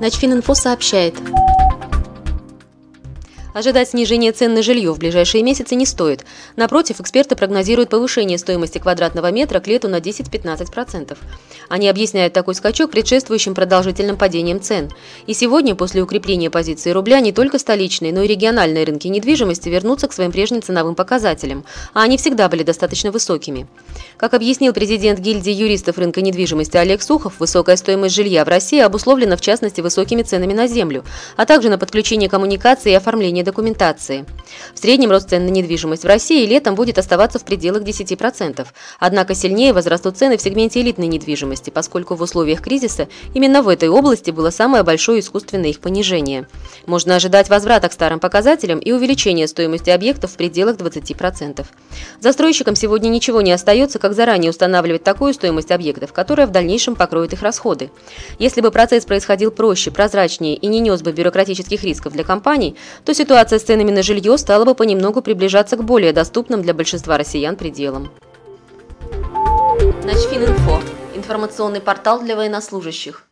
Начфининфо сообщает. Ожидать снижения цен на жилье в ближайшие месяцы не стоит. Напротив, эксперты прогнозируют повышение стоимости квадратного метра к лету на 10-15%. Они объясняют такой скачок предшествующим продолжительным падением цен. И сегодня, после укрепления позиции рубля, не только столичные, но и региональные рынки недвижимости вернутся к своим прежним ценовым показателям, а они всегда были достаточно высокими. Как объяснил президент гильдии юристов рынка недвижимости Олег Сухов, высокая стоимость жилья в России обусловлена в частности высокими ценами на землю, а также на подключение коммуникации и оформление документации. В среднем рост цен на недвижимость в России летом будет оставаться в пределах 10%. Однако сильнее возрастут цены в сегменте элитной недвижимости, поскольку в условиях кризиса именно в этой области было самое большое искусственное их понижение. Можно ожидать возврата к старым показателям и увеличения стоимости объектов в пределах 20%. Застройщикам сегодня ничего не остается, как заранее устанавливать такую стоимость объектов, которая в дальнейшем покроет их расходы. Если бы процесс происходил проще, прозрачнее и не нес бы бюрократических рисков для компаний, то ситуация ситуация с ценами на жилье стала бы понемногу приближаться к более доступным для большинства россиян пределам. Начфининфо – информационный портал для военнослужащих.